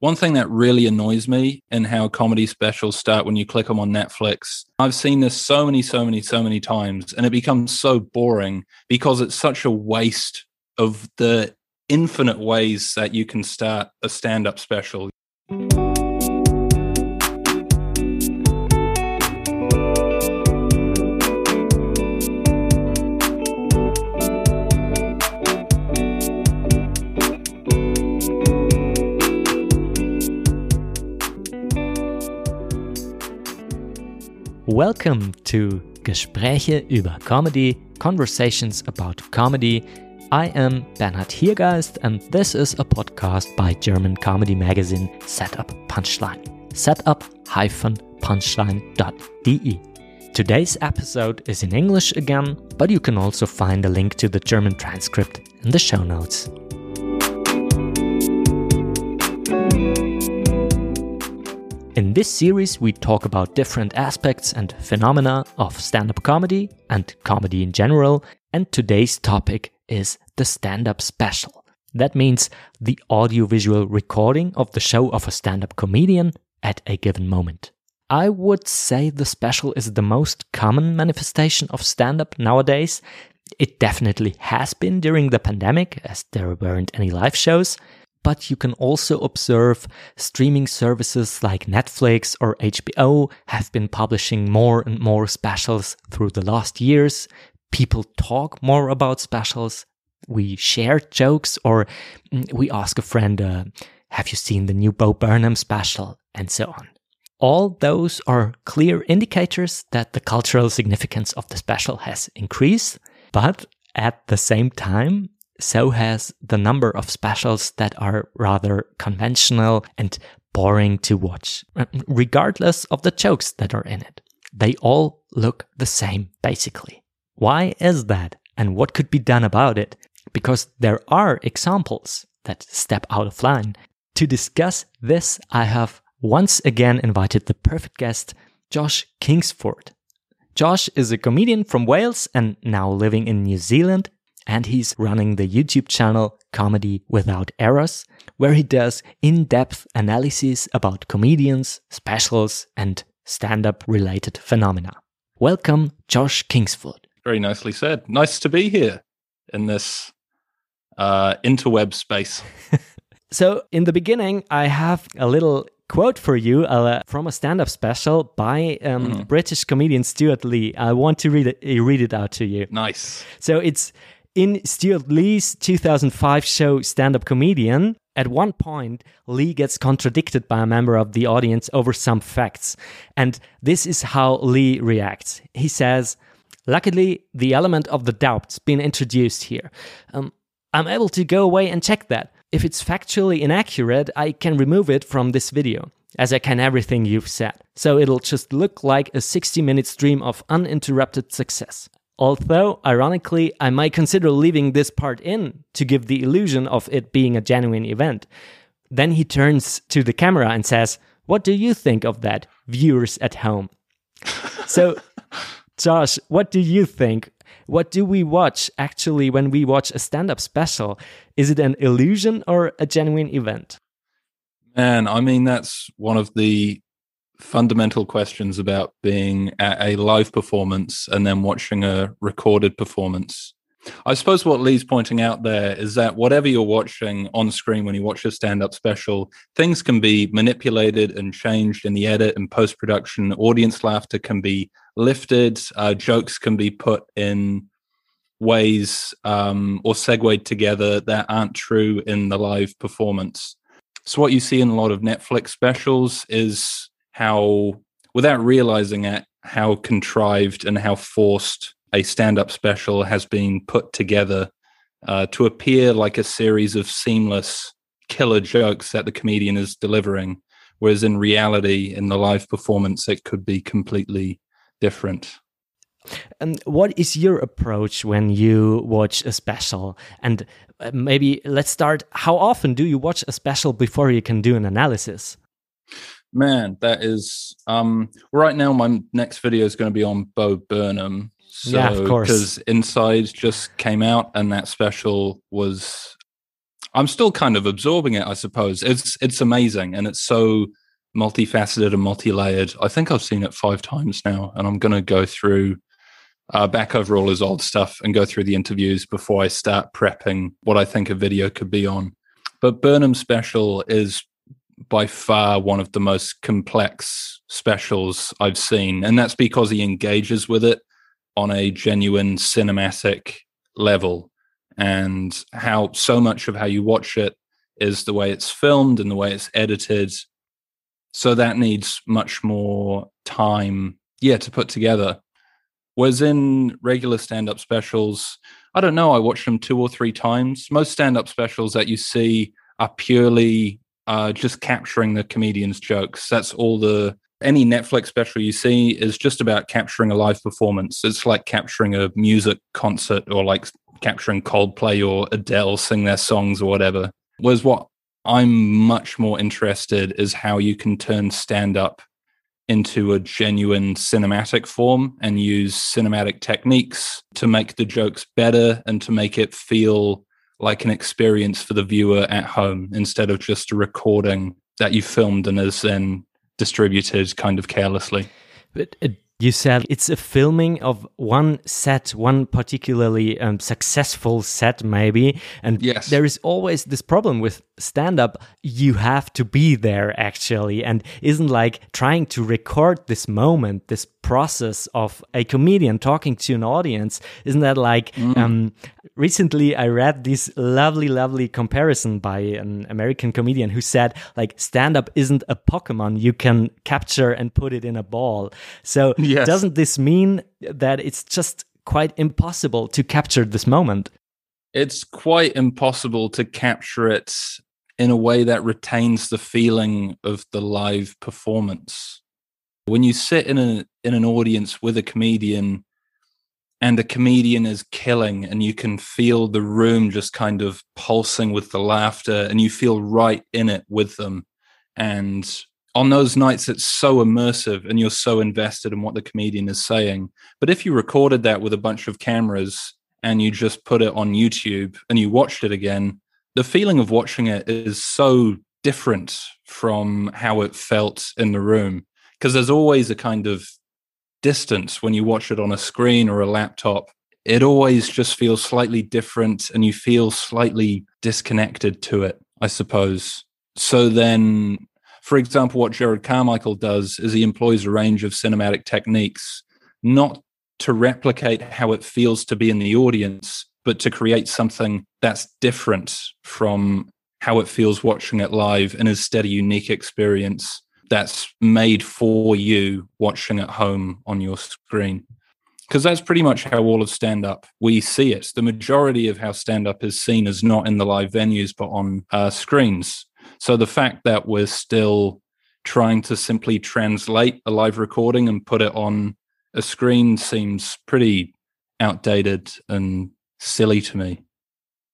One thing that really annoys me in how comedy specials start when you click them on Netflix, I've seen this so many, so many, so many times, and it becomes so boring because it's such a waste of the infinite ways that you can start a stand up special. Welcome to Gespräche über Comedy, Conversations about Comedy. I am Bernhard Hiergeist, and this is a podcast by German comedy magazine Setup Punchline. Setup-punchline.de. Today's episode is in English again, but you can also find a link to the German transcript in the show notes. In this series, we talk about different aspects and phenomena of stand up comedy and comedy in general, and today's topic is the stand up special. That means the audiovisual recording of the show of a stand up comedian at a given moment. I would say the special is the most common manifestation of stand up nowadays. It definitely has been during the pandemic, as there weren't any live shows, but you can also observe streaming services like Netflix or HBO have been publishing more and more specials through the last years. People talk more about specials. We share jokes or mm, we ask a friend, uh, have you seen the new Bo Burnham special? And so on. All those are clear indicators that the cultural significance of the special has increased, but at the same time, so has the number of specials that are rather conventional and boring to watch, regardless of the jokes that are in it. They all look the same, basically. Why is that? And what could be done about it? Because there are examples that step out of line. To discuss this, I have once again invited the perfect guest, Josh Kingsford. Josh is a comedian from Wales and now living in New Zealand and he's running the YouTube channel Comedy Without Errors, where he does in depth analyses about comedians, specials, and stand up related phenomena. Welcome, Josh Kingsford. Very nicely said. Nice to be here in this uh, interweb space. so, in the beginning, I have a little quote for you uh, from a stand-up special by um, mm. British comedian Stewart Lee. I want to read it, read it out to you. Nice. So it's in Stewart Lee's 2005 show Stand Up Comedian, at one point, Lee gets contradicted by a member of the audience over some facts. And this is how Lee reacts. He says, Luckily, the element of the doubt's been introduced here. Um, I'm able to go away and check that. If it's factually inaccurate, I can remove it from this video, as I can everything you've said. So it'll just look like a 60 minute stream of uninterrupted success. Although, ironically, I might consider leaving this part in to give the illusion of it being a genuine event. Then he turns to the camera and says, What do you think of that, viewers at home? so, Josh, what do you think? What do we watch actually when we watch a stand up special? Is it an illusion or a genuine event? Man, I mean, that's one of the fundamental questions about being at a live performance and then watching a recorded performance. I suppose what Lee's pointing out there is that whatever you're watching on screen when you watch a stand up special, things can be manipulated and changed in the edit and post production. Audience laughter can be lifted, uh, jokes can be put in ways um, or segued together that aren't true in the live performance. So, what you see in a lot of Netflix specials is how, without realizing it, how contrived and how forced a stand up special has been put together uh, to appear like a series of seamless killer jokes that the comedian is delivering. Whereas in reality, in the live performance, it could be completely different. And what is your approach when you watch a special? And uh, maybe let's start. How often do you watch a special before you can do an analysis? Man, that is um right now my next video is going to be on Bo Burnham. So, yeah, of course. Because Inside just came out and that special was I'm still kind of absorbing it, I suppose. It's it's amazing and it's so multifaceted and multi-layered. I think I've seen it five times now, and I'm going to go through uh, back over all his old stuff and go through the interviews before I start prepping what I think a video could be on. But Burnham Special is by far one of the most complex specials I've seen, and that's because he engages with it on a genuine cinematic level, and how so much of how you watch it is the way it's filmed and the way it's edited. So that needs much more time, yeah, to put together. Whereas in regular stand up specials, I don't know, I watched them two or three times. Most stand up specials that you see are purely just capturing the comedian's jokes. That's all the any Netflix special you see is just about capturing a live performance. It's like capturing a music concert or like capturing Coldplay or Adele sing their songs or whatever. Whereas what I'm much more interested is how you can turn stand up into a genuine cinematic form and use cinematic techniques to make the jokes better and to make it feel like an experience for the viewer at home instead of just a recording that you filmed and is then distributed kind of carelessly. But uh, you said it's a filming of one set, one particularly um, successful set, maybe. And yes. there is always this problem with stand up. You have to be there actually, and isn't like trying to record this moment, this process of a comedian talking to an audience. Isn't that like mm. um, recently I read this lovely, lovely comparison by an American comedian who said like stand up isn't a Pokemon you can capture and put it in a ball. So yes. doesn't this mean that it's just quite impossible to capture this moment? It's quite impossible to capture it in a way that retains the feeling of the live performance. When you sit in a in an audience with a comedian and the comedian is killing and you can feel the room just kind of pulsing with the laughter and you feel right in it with them and on those nights it's so immersive and you're so invested in what the comedian is saying but if you recorded that with a bunch of cameras and you just put it on YouTube and you watched it again the feeling of watching it is so different from how it felt in the room because there's always a kind of distance when you watch it on a screen or a laptop. It always just feels slightly different and you feel slightly disconnected to it i suppose. So then for example, what jerrod Carmichael does is he employs a range of cinematic techniques, not to replicate how it feels to be in the audience, but to create something that's different from how it feels watching it live and instead a unique experience that's made for you watching at home on your screen. Because that's pretty much how all of stand up we see it. The majority of how stand up is seen is not in the live venues, but on uh, screens. So the fact that we're still trying to simply translate a live recording and put it on a screen seems pretty outdated and silly to me.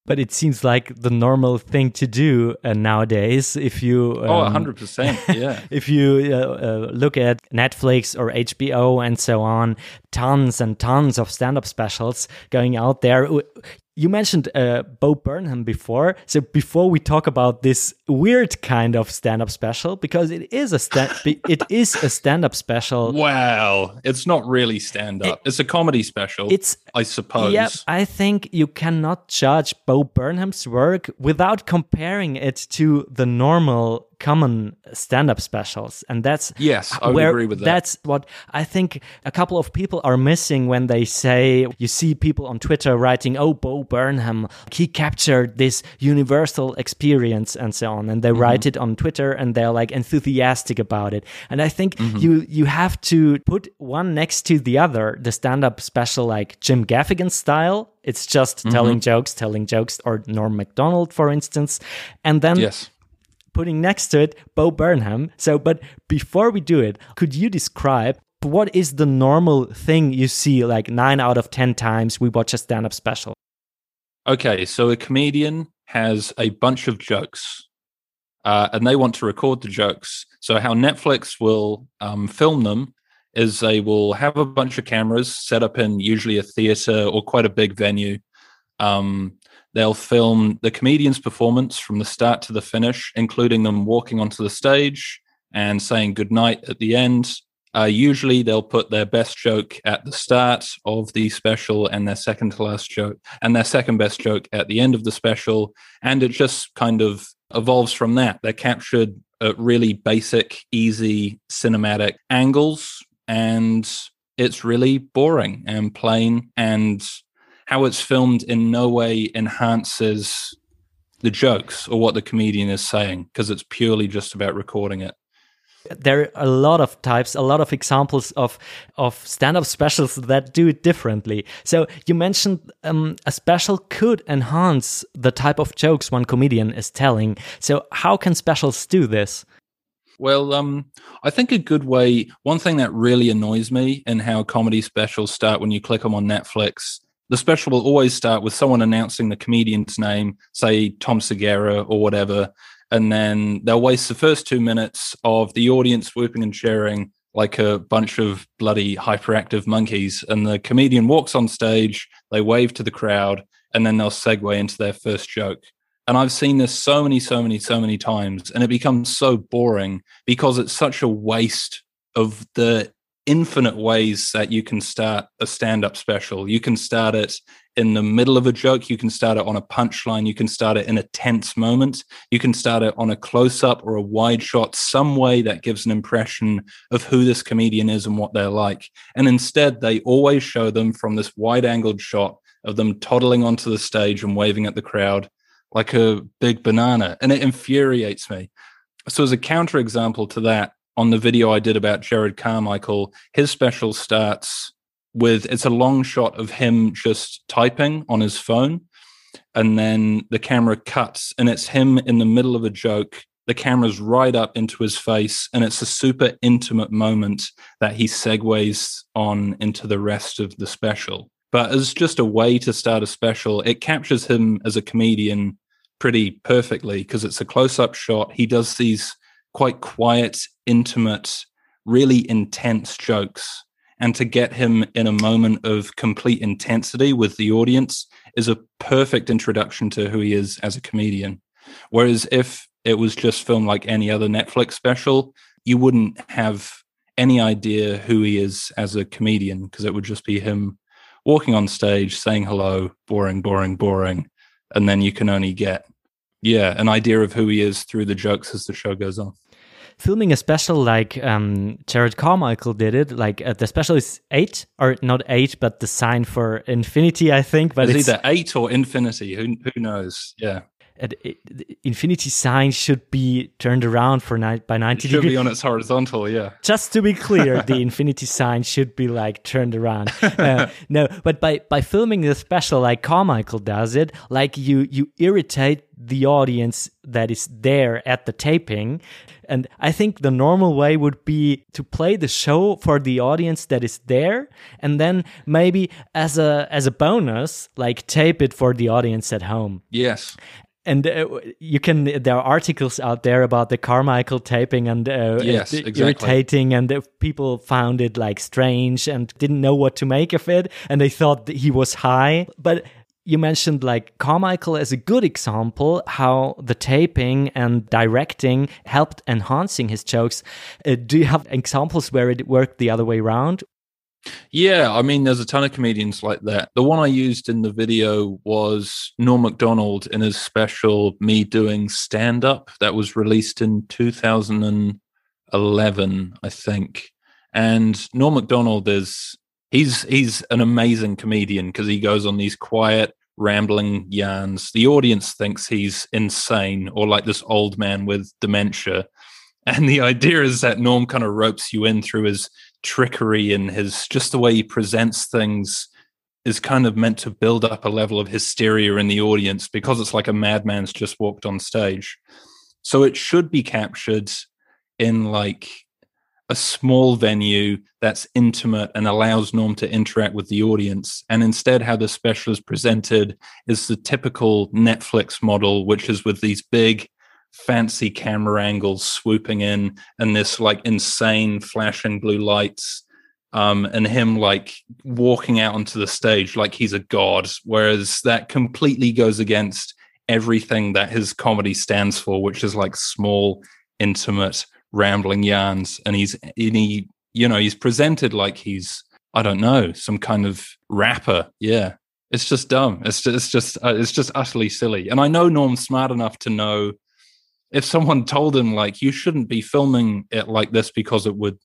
But it seems like the normal thing to do uh, nowadays. If you oh, um, oh, hundred percent, yeah. if you uh, uh, look at Netflix or HBO and so on, tons and tons of stand-up specials going out there you mentioned uh, Bo Burnham before. So before we talk about this weird kind of stand-up special, because it is a stand, it is a stand-up special. Well, it's not really stand-up. It, it's a comedy special. It's, I suppose. Yeah, I think you cannot judge Bo Burnham's work without comparing it to the normal common stand-up specials and that's yes I where agree with that. that's what i think a couple of people are missing when they say you see people on twitter writing oh bo burnham he captured this universal experience and so on and they mm-hmm. write it on twitter and they're like enthusiastic about it and i think mm-hmm. you you have to put one next to the other the stand-up special like jim gaffigan style it's just mm-hmm. telling jokes telling jokes or norm macdonald for instance and then yes putting next to it Bo Burnham. So, but before we do it, could you describe what is the normal thing you see like nine out of 10 times we watch a stand up special? Okay, so a comedian has a bunch of jokes uh, and they want to record the jokes. So, how Netflix will um, film them is they will have a bunch of cameras set up in usually a theater or quite a big venue. Um, They'll film the comedian's performance from the start to the finish, including them walking onto the stage and saying goodnight at the end. Uh, usually, they'll put their best joke at the start of the special and their second to last joke and their second best joke at the end of the special. And it just kind of evolves from that. They're captured at really basic, easy cinematic angles, and it's really boring and plain. And how it's filmed in no way enhances the jokes or what the comedian is saying because it's purely just about recording it. There are a lot of types a lot of examples of of stand-up specials that do it differently. So you mentioned um, a special could enhance the type of jokes one comedian is telling. So how can specials do this? Well, um, I think a good way, one thing that really annoys me in how comedy specials start when you click them on Netflix, the special will always start with someone announcing the comedian's name, say Tom Segura or whatever, and then they'll waste the first two minutes of the audience whooping and cheering like a bunch of bloody hyperactive monkeys. And the comedian walks on stage, they wave to the crowd, and then they'll segue into their first joke. And I've seen this so many, so many, so many times, and it becomes so boring because it's such a waste of the infinite ways that you can start a stand up special. You can start it in the middle of a joke, you can start it on a punchline, you can start it in a tense moment, you can start it on a close up or a wide shot, some way that gives an impression of who this comedian is and what they're like. And instead, they always show them from this wide angled shot of them toddling onto the stage and waving at the crowd like a big banana. And it infuriates me. So, as a counterexample to that, on the video I did about Jerrod Carmichael, his special starts with it's a long shot of him just typing on his phone. And then the camera cuts and it's him in the middle of a joke. The camera's right up into his face, and it's a super intimate moment that he segues on into the rest of the special. But as just a way to start a special, it captures him as a comedian pretty perfectly because it's a close up shot. He does these quite quiet, intimate, really intense jokes. And to get him in a moment of complete intensity with the audience is a perfect introduction to who he is as a comedian. Whereas if it was just filmed like any other Netflix special, you wouldn't have any idea who he is as a comedian because it would just be him walking on stage saying hello, boring, boring, boring. And then you can only get, yeah, an idea of who he is through the jokes as the show goes on filming a special like um, Jerrod Carmichael did it. Like uh, the special is eight or not eight, but the sign for infinity, I think. But it's, it's either eight or infinity. Who who knows? Yeah. It, infinity sign should be turned around for ni- by 90 it should degrees. be on its horizontal yeah just to be clear the infinity sign should be like turned around uh, no but by by filming the special like carmichael does it like you you irritate the audience that is there at the taping. And I think the normal way would be to play the show for the audience that is there and then maybe as a as a bonus like tape it for the audience at home. Yes and uh, you can there are articles out there about the carmichael taping and uh, yes, exactly. irritating and uh, people found it like strange and didn't know what to make of it and they thought he was high but you mentioned like Carmichael as a good example how the taping and directing helped enhancing his jokes. Uh, do you have examples where it worked the other way around? Yeah, I mean, there's a ton of comedians like that. The one I used in the video was Norm Macdonald in his special Me Doing Stand Up that was released in 2011, I think. And Norm Macdonald is he's he's an amazing comedian because he goes on these quiet rambling yarns the audience thinks he's insane or like this old man with dementia and the idea is that norm kind of ropes you in through his trickery and his just the way he presents things is kind of meant to build up a level of hysteria in the audience because it's like a madman's just walked on stage so it should be captured in like a small venue that's intimate and allows Norm to interact with the audience. And instead, how the special is presented is the typical Netflix model, which is with these big, fancy camera angles swooping in and this like insane flashing blue lights. um, and him like walking out onto the stage like he's a god, whereas that completely goes against everything that his comedy stands for, which is like small, intimate, rambling yarns. And he's and he, you know, he's presented like he's I don't know some kind of rapper. Yeah, it's just dumb. It's just, it's just uh, it's just utterly silly. And I know Norm's smart enough to know if someone told him like you shouldn't be filming it like this because it would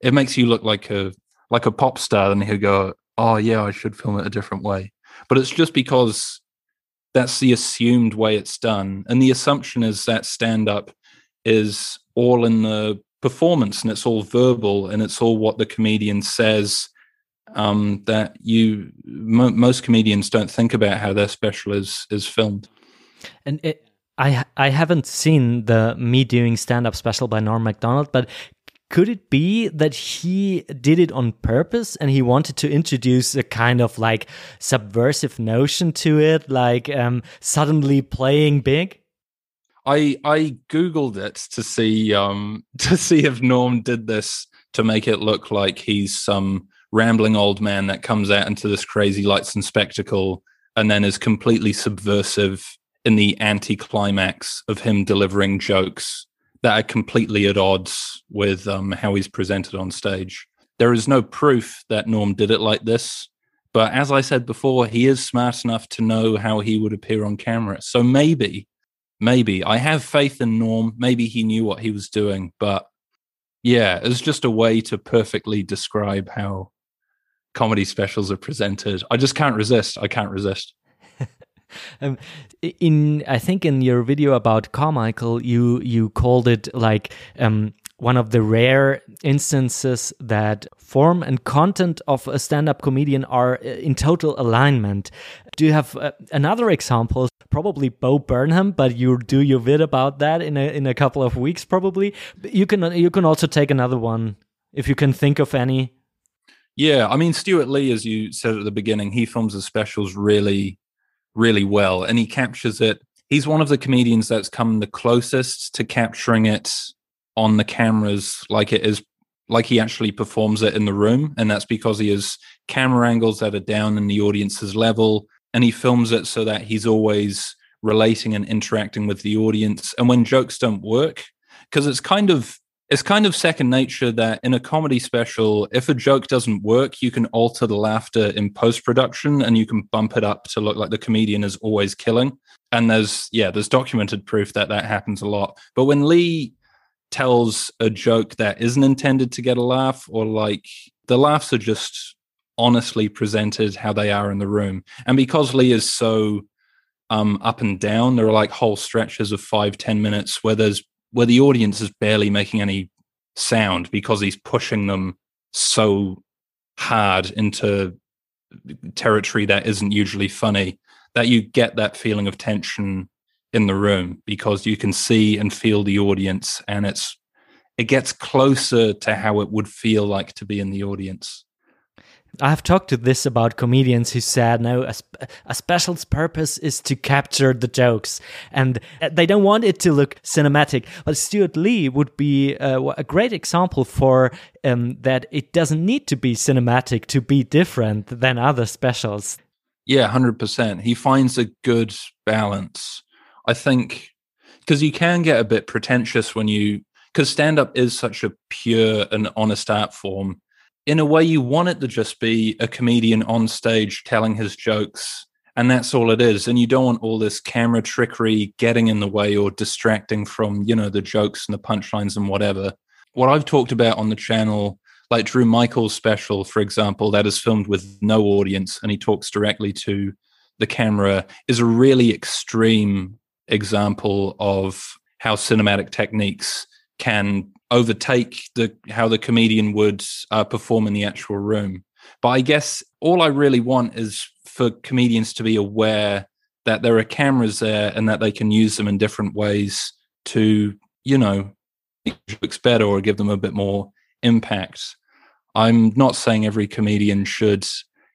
it makes you look like a like a pop star, then he'll go, "Oh yeah, I should film it a different way." But it's just because that's the assumed way it's done, and the assumption is that stand up is all in the performance and it's all verbal and it's all what the comedian says um, that you most comedians don't think about how their special is is filmed and it, I I haven't seen the me doing stand up special by Norm Macdonald, but could it be that he did it on purpose and he wanted to introduce a kind of like subversive notion to it like um, suddenly playing big? I i googled it to see um to see if norm did this to make it look like he's some rambling old man that comes out into this crazy lights and spectacle and then is completely subversive in the anticlimax of him delivering jokes that are completely at odds with um, how he's presented on stage. There is no proof that Norm did it like this, but as I said before, he is smart enough to know how he would appear on camera. So maybe, maybe I have faith in Norm. Maybe he knew what he was doing, but yeah, it's just a way to perfectly describe how comedy specials are presented. I just can't resist. I can't resist. um, in I think in your video about Carmichael, you you called it like um, one of the rare instances that form and content of a stand-up comedian are uh, in total alignment. Do you have uh, another example? Probably Bo Burnham, but you do your vid about that in a in a couple of weeks, probably. You can you can also take another one if you can think of any. Yeah, I mean Stewart Lee, as you said at the beginning, he films his specials really really well and he captures it. He's one of the comedians that's come the closest to capturing it on the cameras like it is like he actually performs it in the room and that's because he has camera angles that are down in the audience's level and he films it so that he's always relating and interacting with the audience and when jokes don't work because it's kind of it's kind of second nature that in a comedy special, if a joke doesn't work, you can alter the laughter in post production and you can bump it up to look like the comedian is always killing. And there's, yeah, there's documented proof that that happens a lot. But when Lee tells a joke that isn't intended to get a laugh, or like the laughs are just honestly presented how they are in the room. And because Lee is so um, up and down, there are like whole stretches of five, ten minutes where there's where the audience is barely making any sound because he's pushing them so hard into territory that isn't usually funny that you get that feeling of tension in the room because you can see and feel the audience and it's it gets closer to how it would feel like to be in the audience I've talked to this about comedians who said, no, a, a, special's purpose is to capture the jokes. And uh, they don't want it to look cinematic. But Stewart Lee would be uh, a great example for um, that it doesn't need to be cinematic to be different than other specials. Yeah, 100%. He finds a good balance. I think because you can get a bit pretentious when you, because stand up is such a pure and honest art form in a way you want it to just be a comedian on stage telling his jokes and that's all it is. And you don't want all this camera trickery getting in the way or distracting from you know the jokes and the punchlines and whatever. What i've talked about on the channel like drew michael's special for example that is filmed with no audience and he talks directly to the camera is a really extreme example of how cinematic techniques can overtake the how the comedian would uh, perform in the actual room. But I guess all I really want is for comedians to be aware that there are cameras there and that they can use them in different ways to, you know, make jokes better or give them a bit more impact. I'm not saying every comedian should,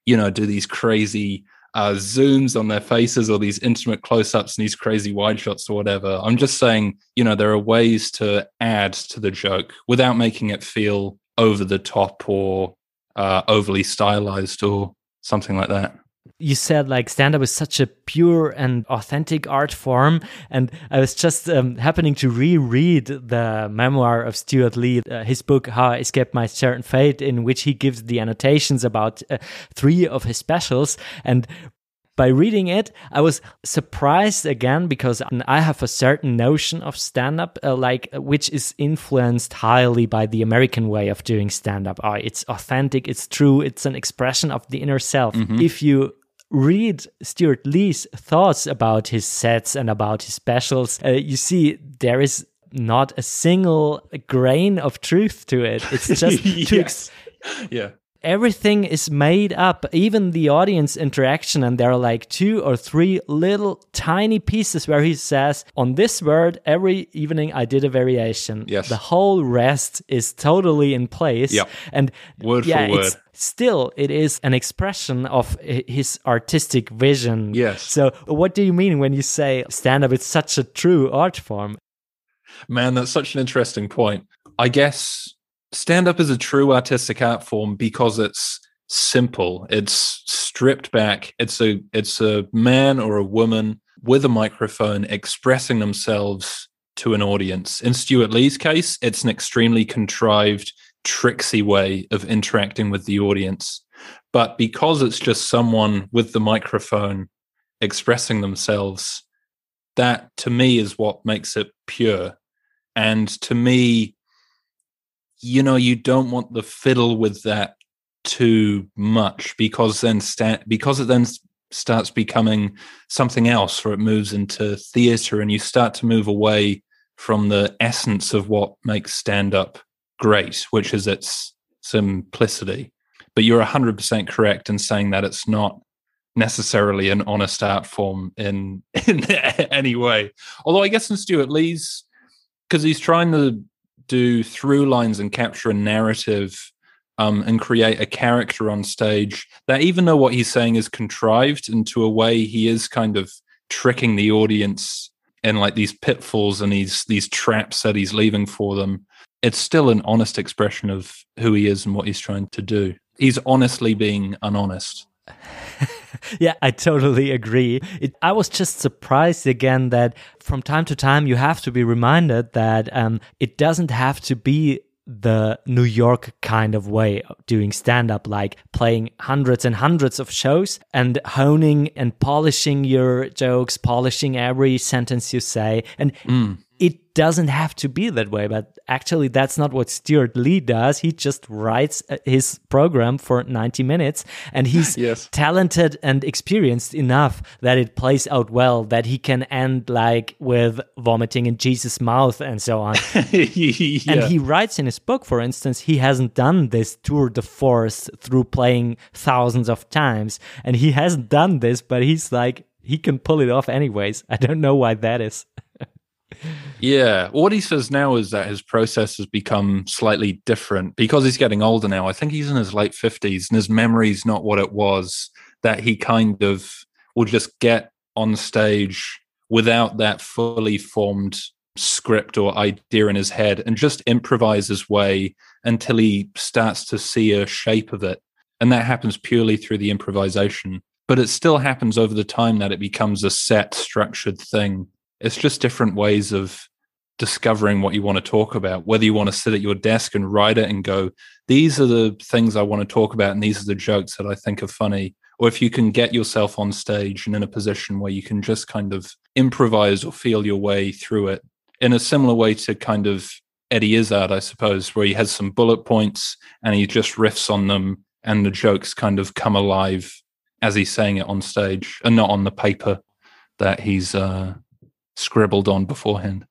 you know, do these crazy uh, zooms on their faces or these intimate close-ups and these crazy wide shots or whatever. I'm just saying, you know, there are ways to add to the joke without making it feel over the top or uh, overly stylized or something like that you said like stand up is such a pure and authentic art form and i was just um, happening to reread the memoir of stewart lee uh, his book how i escaped my certain fate in which he gives the annotations about uh, three of his specials and by reading it, I was surprised again because I have a certain notion of stand up, uh, like which is influenced highly by the American way of doing stand up. Uh, it's authentic, it's true, it's an expression of the inner self. Mm-hmm. If you read Stewart Lee's thoughts about his sets and about his specials, uh, you see there is not a single grain of truth to it. It's just yes. yeah everything is made up, even the audience interaction. And there are like two or three little tiny pieces where he says, On this word, every evening I did a variation. Yes. The whole rest is totally in place. Yep. And word yeah, for word. Still, it is an expression of his artistic vision. Yes. So, what do you mean when you say stand up is such a true art form? Man, that's such an interesting point. I guess stand up is a true artistic art form because it's simple. It's stripped back. It's a it's a man or a woman with a microphone expressing themselves to an audience. In stewart lee's case it's an extremely contrived tricksy way of interacting with the audience. But because it's just someone with the microphone expressing themselves that to me is what makes it pure. And to me you know you don't want the fiddle with that too much because then sta- because it then starts becoming something else or it moves into theater and you start to move away from the essence of what makes stand up great which is its simplicity. But you're 100% correct in saying that it's not necessarily an honest art form in in any way. Although i guess in stewart lee's because he's trying to do through lines and capture a narrative um, and create a character on stage that even though what he's saying is contrived into a way he is kind of tricking the audience in like these pitfalls and these these traps that he's leaving for them it's still an honest expression of who he is and what he's trying to do. He's honestly being unhonest yeah, I totally agree. It, I was just surprised again that from time to time you have to be reminded that um, it doesn't have to be the New York kind of way of doing stand up, like playing hundreds and hundreds of shows and honing and polishing your jokes, polishing every sentence you say. And mm it doesn't have to be that way but actually that's not what stewart lee does he just writes uh, his program for 90 minutes and he's yes. talented and experienced enough that it plays out well that he can end like with vomiting in jesus mouth and so on yeah. and he writes in his book for instance he hasn't done this tour de force through playing thousands of times and he hasn't done this but he's like he can pull it off anyways i don't know why that is yeah. What he says now is that his process has become slightly different because he's getting older now. I think he's in his late 50s and his memory's not what it was, that he kind of will just get on stage without that fully formed script or idea in his head and just improvise his way until he starts to see a shape of it. And that happens purely through the improvisation. But it still happens over the time that it becomes a set, structured thing it's just different ways of discovering what you want to talk about whether you want to sit at your desk and write it and go these are the things i want to talk about and these are the jokes that i think are funny or if you can get yourself on stage and in a position where you can just kind of improvise or feel your way through it in a similar way to kind of eddie izzard i suppose where he has some bullet points and he just riffs on them and the jokes kind of come alive as he's saying it on stage and not on the paper that he's uh, scribbled on beforehand.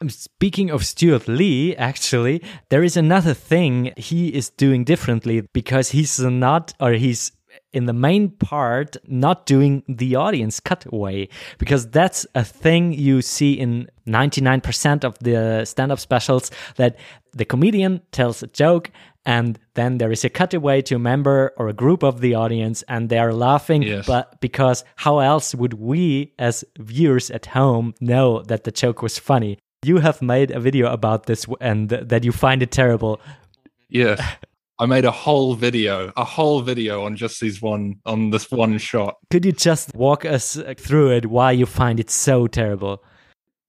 Um, speaking of Stewart Lee, actually, there is another thing he is doing differently because he's not, or he's in the main part not doing the audience cutaway because that's a thing you see in 99% of the stand-up specials that the comedian tells a joke and then there is a cutaway to a member or a group of the audience and they are laughing yes. but because how else would we as viewers at home know that the joke was funny you have made a video about this and that you find it terrible yes I made a whole video, a whole video on just these one on this one shot. Could you just walk us through it? Why you find it so terrible?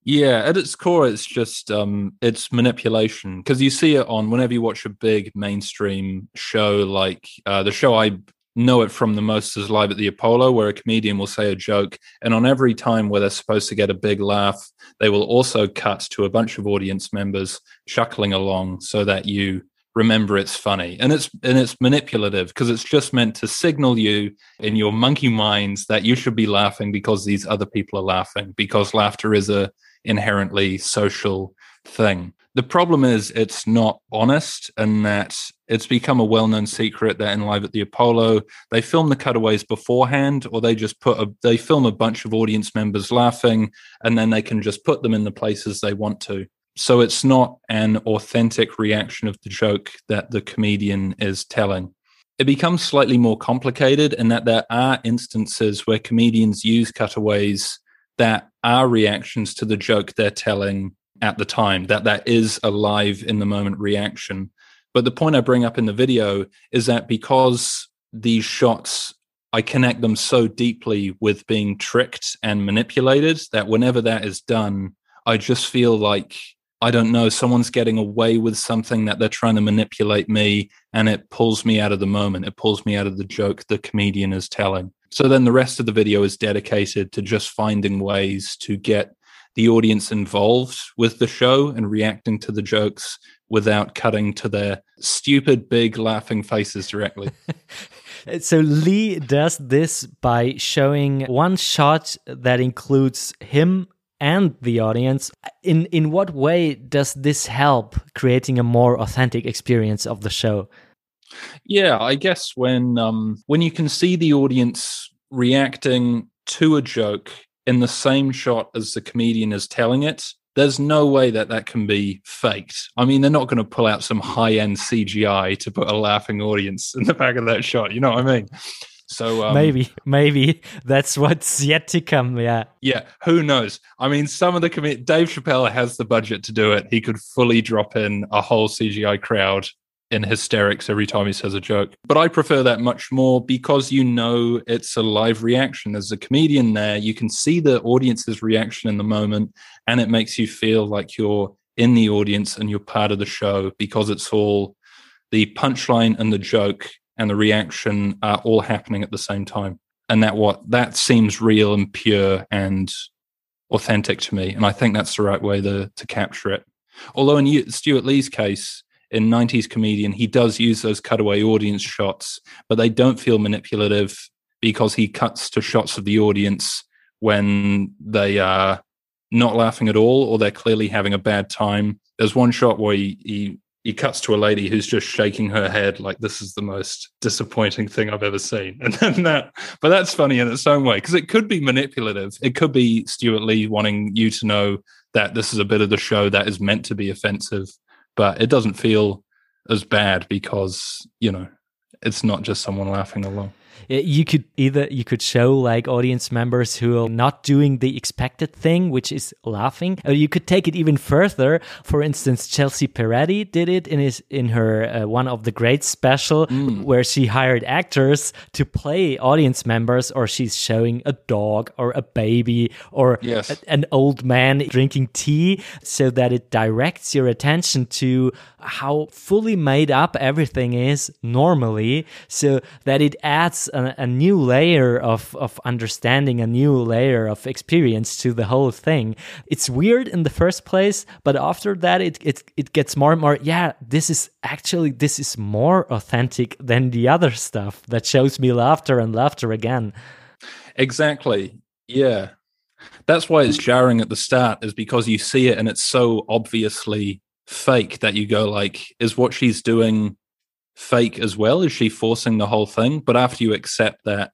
Yeah, at its core, it's just um, it's manipulation because you see it on whenever you watch a big mainstream show like uh, the show I know it from the most is live at the Apollo, where a comedian will say a joke, and on every time where they're supposed to get a big laugh, they will also cut to a bunch of audience members chuckling along so that you remember it's funny. And it's and it's manipulative because it's just meant to signal you in your monkey minds that you should be laughing because these other people are laughing because laughter is a inherently social thing. The problem is it's not honest and that it's become a well-known secret. That in live at the apollo. They film the cutaways beforehand or they just put a they film a bunch of audience members laughing and then they can just put them in the places they want to. So it's not an authentic reaction of the joke that the comedian is telling. It becomes slightly more complicated in that there are instances where comedians use cutaways that are reactions to the joke they're telling at the time that that is a live in the moment reaction but the point i bring up in the video is that because these shots i connect them so deeply with being tricked and manipulated that whenever that is done i just feel like i don't know someone's getting away with something that they're trying to manipulate me and it pulls me out of the moment. It pulls me out of the joke the comedian is telling. So then the rest of the video is dedicated to just finding ways to get the audience involved with the show and reacting to the jokes without cutting to their stupid big laughing faces directly. so Lee does this by showing one shot that includes him and the audience. In in what way does this help creating a more authentic experience of the show? Yeah, I guess when um when you can see the audience reacting to a joke in the same shot as the comedian is telling it, there's no way that that can be faked. I mean, they're not going to pull out some high end CGI to put a laughing audience in the back of that shot. You know what I mean? So um, maybe, maybe that's what's yet to come. Yeah, yeah. Who knows? I mean, some of the com- Dave Chappelle has the budget to do it. He could fully drop in a whole CGI crowd in hysterics every time he says a joke. But I prefer that much more because you know it's a live reaction. There's a comedian there. You can see the audience's reaction in the moment, and it makes you feel like you're in the audience and you're part of the show because it's all the punchline and the joke and the reaction are all happening at the same time. And that what that seems real and pure and authentic to me. And I think that's the right way to, to capture it. Although in Stewart Lee's case, in 90s comedian, he does use those cutaway audience shots, but they don't feel manipulative because he cuts to shots of the audience when they are not laughing at all or they're clearly having a bad time. There's one shot where he, he, he cuts to a lady who's just shaking her head like this is the most disappointing thing I've ever seen. And then that, but that's funny in its own way because it could be manipulative. It could be Stewart Lee wanting you to know that this is a bit of the show that is meant to be offensive but it doesn't feel as bad because you know it's not just someone laughing along you could either you could show like audience members who are not doing the expected thing which is laughing or you could take it even further for instance chelsea peretti did it in his in her uh, one of the great special mm. where she hired actors to play audience members or she's showing a dog or a baby or yes. a, an old man drinking tea so that it directs your attention to how fully made up everything is normally so that it adds a, a, new layer of, of understanding, a new layer of experience to the whole thing. It's weird in the first place, but after that, it, it, it gets more and more, yeah, this is actually, this is more authentic than the other stuff that shows me laughter and laughter again. Exactly. Yeah. That's why it's jarring at the start, is because you see it and it's so obviously fake that you go like, is what she's doing fake as well? Is she forcing the whole thing? But after you accept that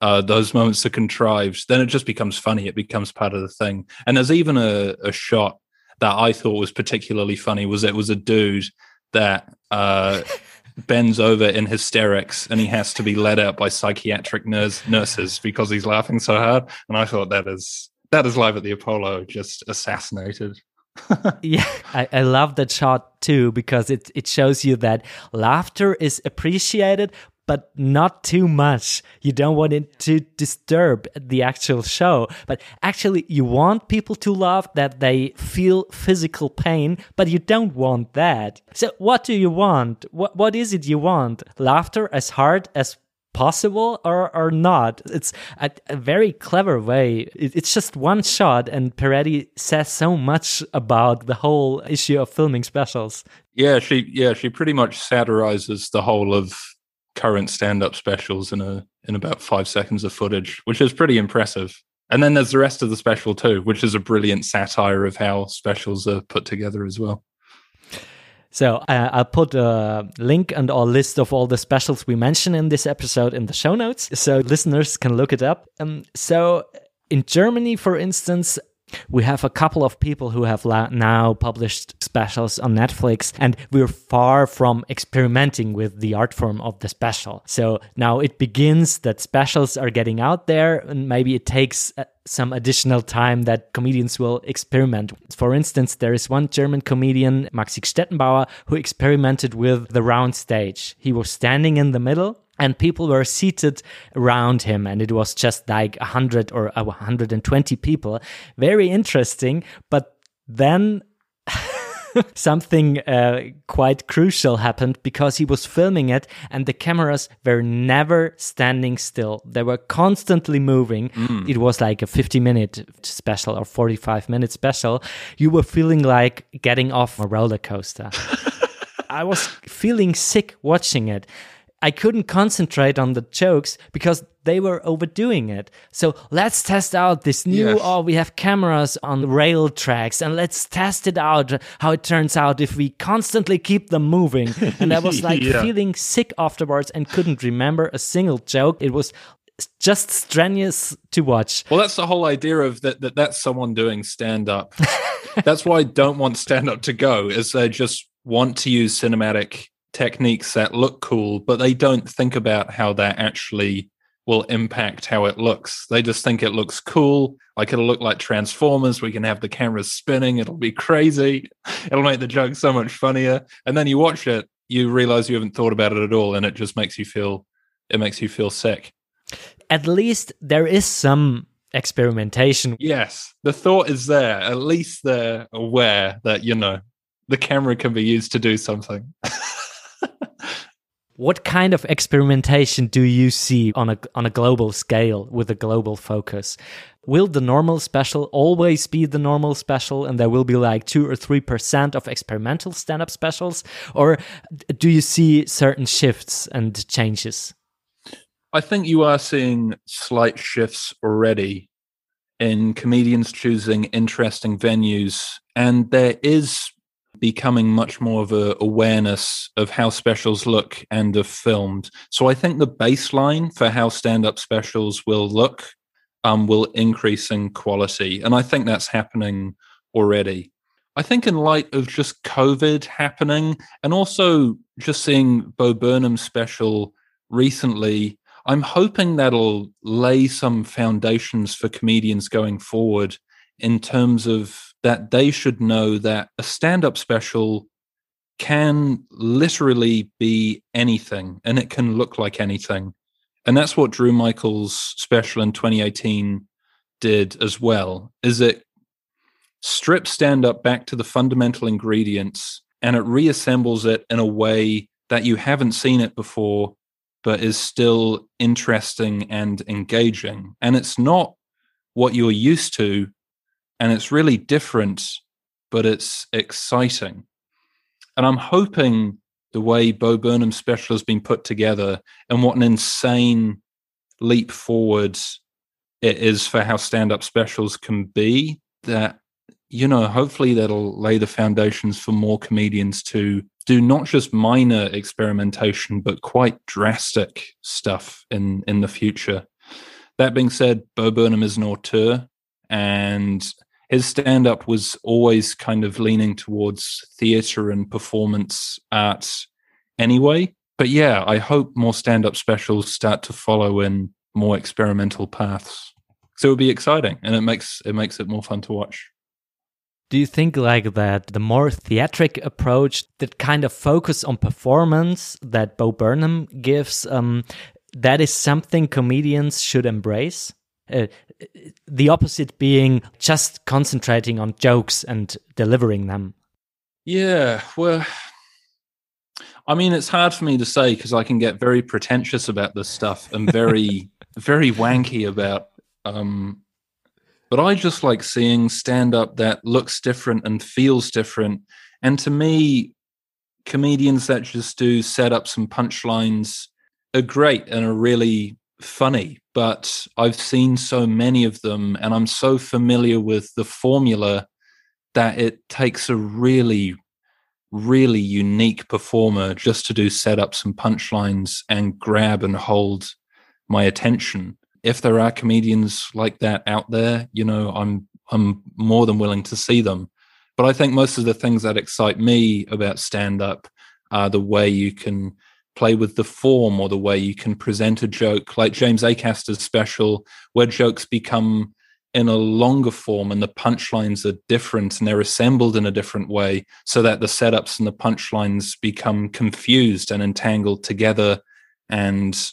uh, those moments are contrived, then it just becomes funny. It becomes part of the thing. And there's even a, a shot that I thought was particularly funny was it was a dude that uh, bends over in hysterics and he has to be led out by psychiatric nurse, nurses because he's laughing so hard. And I thought that is that is live at the Apollo just assassinated. yeah, I, I love that shot too because it it shows you that laughter is appreciated, but not too much. You don't want it to disturb the actual show, but actually you want people to laugh that they feel physical pain, but you don't want that. So what do you want? What what is it you want? Laughter as hard as possible or or not it's a, a very clever way. It, it's just one shot and peretti says so much about the whole issue of filming specials. Yeah she yeah she pretty much satirizes the whole of current stand-up specials in a in about five seconds of footage which is pretty impressive. And then there's the rest of the special too which is a brilliant satire of how specials are put together as well so uh, I'll put a link and a list of all the specials we mention in this episode in the show notes, so listeners can look it up. Um, so in Germany, for instance, we have a couple of people who have now published specials on Netflix, and we're far from experimenting with the art form of the special. So now it begins that specials are getting out there, and maybe it takes uh, some additional time that comedians will experiment. For instance, there is one German comedian, Maxi Gstettenbauer, who experimented with the round stage. He was standing in the middle and people were seated around him and it was just like 100 or 120 people very interesting but then something uh, quite crucial happened because he was filming it and the cameras were never standing still. They were constantly moving. Mm. It was like a 50 minute special or 45 minute special. You were feeling like getting off a roller coaster. I was feeling sick watching it. I couldn't concentrate on the jokes because they were overdoing it. So let's test out this new, yes. oh, we have cameras on rail tracks and let's test it out how it turns out if we constantly keep them moving. And I was like yeah. feeling sick afterwards and couldn't remember a single joke. It was just strenuous to watch. Well, that's the whole idea of that, that that's someone doing stand up. that's why I don't want stand up to go, is they just want to use cinematic techniques that look cool, but they don't think about how that actually will impact how it looks. They just think it looks cool, like it'll look like Transformers. We can have the cameras spinning, it'll be crazy, it'll make the joke so much funnier. And then you watch it, you realize you haven't thought about it at all, and it just makes you feel it makes you feel sick. At least there is some experimentation. Yes, the thought is there. At least they're aware that, you know, the camera can be used to do something. what kind of experimentation do you see on a on a global scale with a global focus? Will the normal special always be the normal special and there will be like 2 or 3% of experimental stand-up specials or do you see certain shifts and changes? I think you are seeing slight shifts already in comedians choosing interesting venues and there is becoming much more of a awareness of how specials look and are filmed. So I think the baseline for how stand-up specials will look um, will increase in quality, and I think that's happening already. I think in light of just COVID happening, and also just seeing Bo Burnham's special recently, I'm hoping that'll lay some foundations for comedians going forward in terms of that they should know that a stand up special can literally be anything and it can look like anything. And that's what Drew Michael's special in 2018 did as well, is it strips stand up back to the fundamental ingredients and it reassembles it in a way that you haven't seen it before, but is still interesting and engaging. And it's not what you're used to and it's really different, but it's exciting. And I'm hoping the way Bo Burnham's special has been put together and what an insane leap forward it is for how stand up specials can be that you know hopefully that'll lay the foundations for more comedians to do not just minor experimentation but quite drastic stuff in in the future that being said bo burnham is an auteur and his stand up was always kind of leaning towards theater and performance art anyway. But yeah, I hope more stand up specials start to follow in more experimental paths. So it would be exciting and it makes it makes it more fun to watch. Do you think like that the more theatric approach, that kind of focus on performance that Bo Burnham gives, um, that is something comedians should embrace? Uh, the opposite being just concentrating on jokes and delivering them. Yeah, well, I mean, it's hard for me to say because I can get very pretentious about this stuff and very, very wanky about. Um, but I just like seeing stand up that looks different and feels different. And to me, comedians that just do setups and punchlines are great and are really funny. But I've seen so many of them and I'm so familiar with the formula that it takes a really, really unique performer just to do setups and punchlines and grab and hold my attention. If there are comedians like that out there, you know, I'm I'm more than willing to see them. But I think most of the things that excite me about stand up are the way you can play with the form or the way you can present a joke, like James Acaster's special, where jokes become in a longer form and the punchlines are different and they're assembled in a different way so that the setups and the punchlines become confused and entangled together and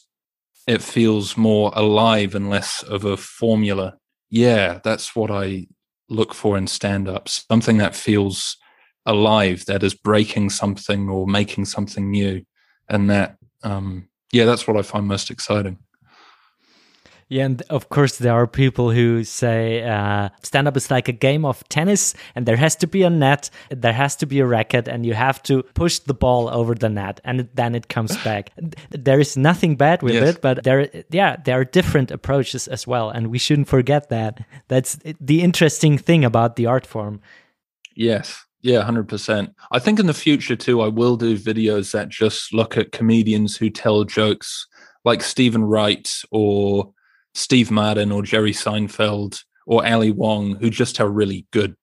it feels more alive and less of a formula. Yeah that's what i look for in stand-ups something that feels alive that is breaking something or making something new and that um yeah that's what i find most exciting yeah, and of course there are people who say uh, stand up is like a game of tennis, and there has to be a net, there has to be a racket, and you have to push the ball over the net, and then it comes back. there is nothing bad with yes. it, but there, yeah, there are different approaches as well, and we shouldn't forget that. That's the interesting thing about the art form. Yes, yeah, 100%. I think in the future too, I will do videos that just look at comedians who tell jokes like Steven Wright or Steve Martin or Jerry Seinfeld or Ali Wong who just tell really good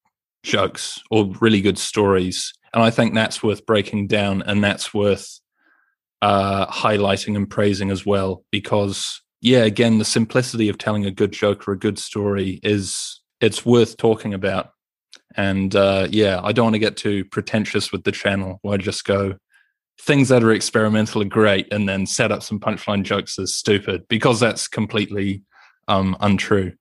jokes or really good stories. And I think that's worth breaking down and that's worth uh, highlighting and praising as well. Because, yeah, again, the simplicity of telling a good joke or a good story is it's worth talking about. And uh, yeah, I don't want to get too pretentious with the channel where I just go, things that are experimental are great and then set up some punchline jokes is stupid because that's completely um, untrue.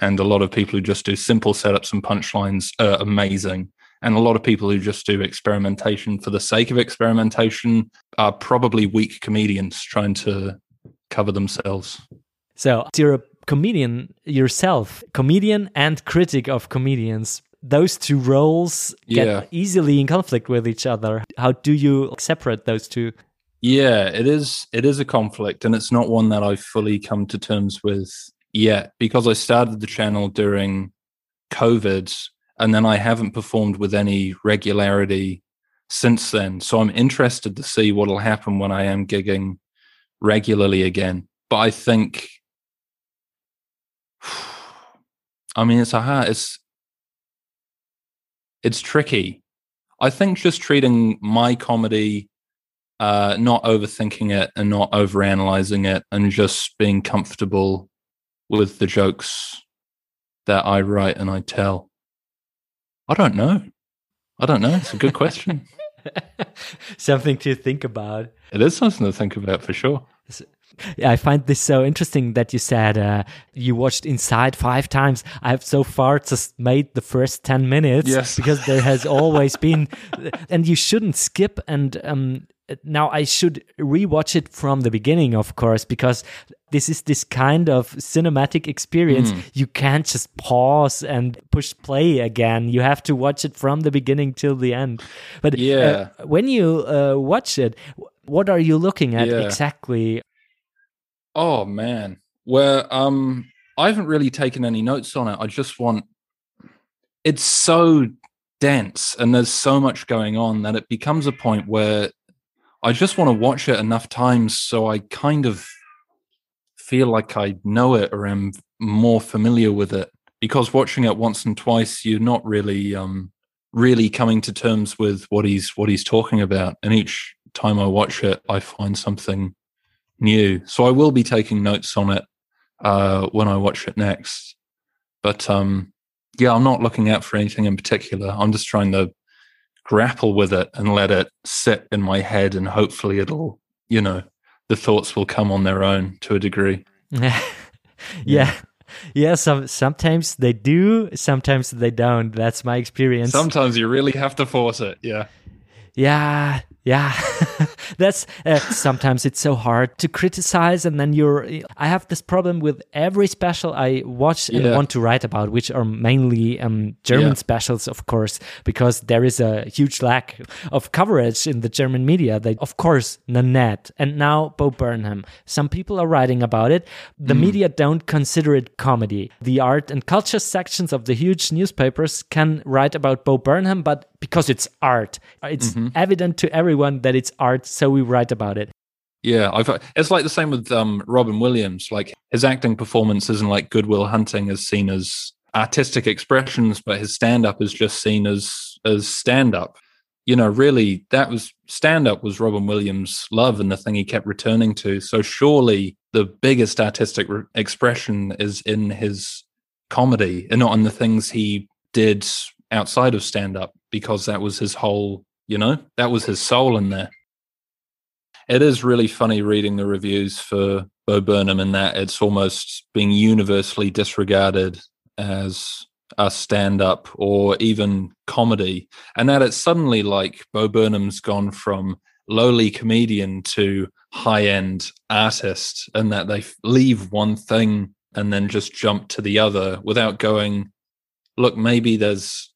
And a lot of people who just do simple setups and punchlines are amazing. And a lot of people who just do experimentation for the sake of experimentation are probably weak comedians trying to cover themselves. So you're a comedian yourself, comedian and critic of comedians those two roles get yeah. easily in conflict with each other. How do you separate those two? Yeah, it is it is a conflict and it's not one that I've fully come to terms with yet because I started the channel during COVID and then I haven't performed with any regularity since then. So I'm interested to see what'll happen when I am gigging regularly again. But I think I mean it's a hard it's it's tricky. I think just treating my comedy, uh, not overthinking it and not overanalyzing it, and just being comfortable with the jokes that I write and I tell. I don't know. I don't know. It's a good question. something to think about. It is something to think about for sure. I find this so interesting that you said uh, you watched Inside five times. I have so far just made the first 10 minutes yes. because there has always been, and you shouldn't skip. And um, now I should rewatch it from the beginning, of course, because this is this kind of cinematic experience. Mm. You can't just pause and push play again. You have to watch it from the beginning till the end. But uh, yeah. Uh, when you uh, watch it, what are you looking at yeah. exactly? Oh man. Where um I haven't really taken any notes on it. I just want it's so dense and there's so much going on that it becomes a point where I just want to watch it enough times so I kind of feel like I know it or am more familiar with it. Because watching it once and twice, you're not really um really coming to terms with what he's what he's talking about. And each time I watch it, I find something new. So I will be taking notes on it uh, when I watch it next. But um, yeah, I'm not looking out for anything in particular. I'm just trying to grapple with it and let it sit in my head, and hopefully, it'll, you know, the thoughts will come on their own to a degree. yeah. yeah. Yeah, some sometimes they do, sometimes they don't. That's my experience. Sometimes you really have to force it. Yeah. Yeah, yeah that's uh, sometimes it's so hard to criticize and then you're i have this problem with every special i watch and yeah. want to write about which are mainly um, german yeah. specials of course because there is a huge lack of coverage in the german media they of course nanette and now bo burnham some people are writing about it the mm. media don't consider it comedy the art and culture sections of the huge newspapers can write about bo burnham but because it's art it's mm-hmm. evident to everyone everyone that it's art, so we write about it. Yeah, I've, it's like the same with um, Robin Williams. Like his acting performance isn't like Good Will Hunting is seen as artistic expressions, but his stand up is just seen as as stand up. You know, really, that was stand up was Robin Williams' love and the thing he kept returning to. So surely the biggest artistic re- expression is in his comedy and not in the things he did outside of stand up because that was his whole you know, that was his soul in there. It is really funny reading the reviews for Bo Burnham in that it's almost being universally disregarded as a stand up or even comedy. And that it's suddenly like Bo Burnham's gone from lowly comedian to high end artist, and that they leave one thing and then just jump to the other without going, look, maybe there's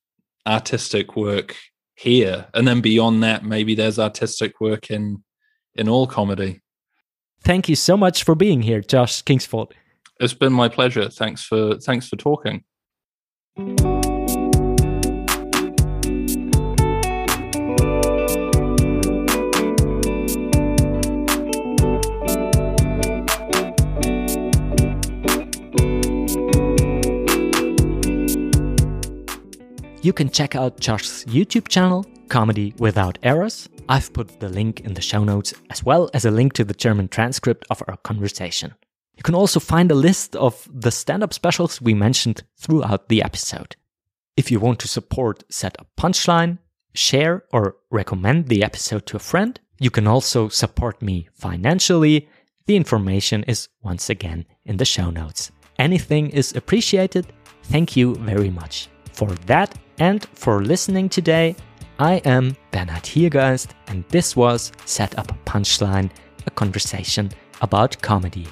artistic work here. And then beyond that maybe there's artistic work in in all comedy. Thank you so much for being here josh kingsford. It's been my pleasure. Thanks for thanks for talking You can check out Josh's YouTube channel, Comedy Without Errors. I've put the link in the show notes, as well as a link to the German transcript of our conversation. You can also find a list of the stand up specials we mentioned throughout the episode. If you want to support Set Up Punchline, share or recommend the episode to a friend, you can also support me financially. The information is once again in the show notes. Anything is appreciated. Thank you very much for that and for listening today. I am Bernhard Hiergeist, and this was Set Up Punchline, a conversation about comedy.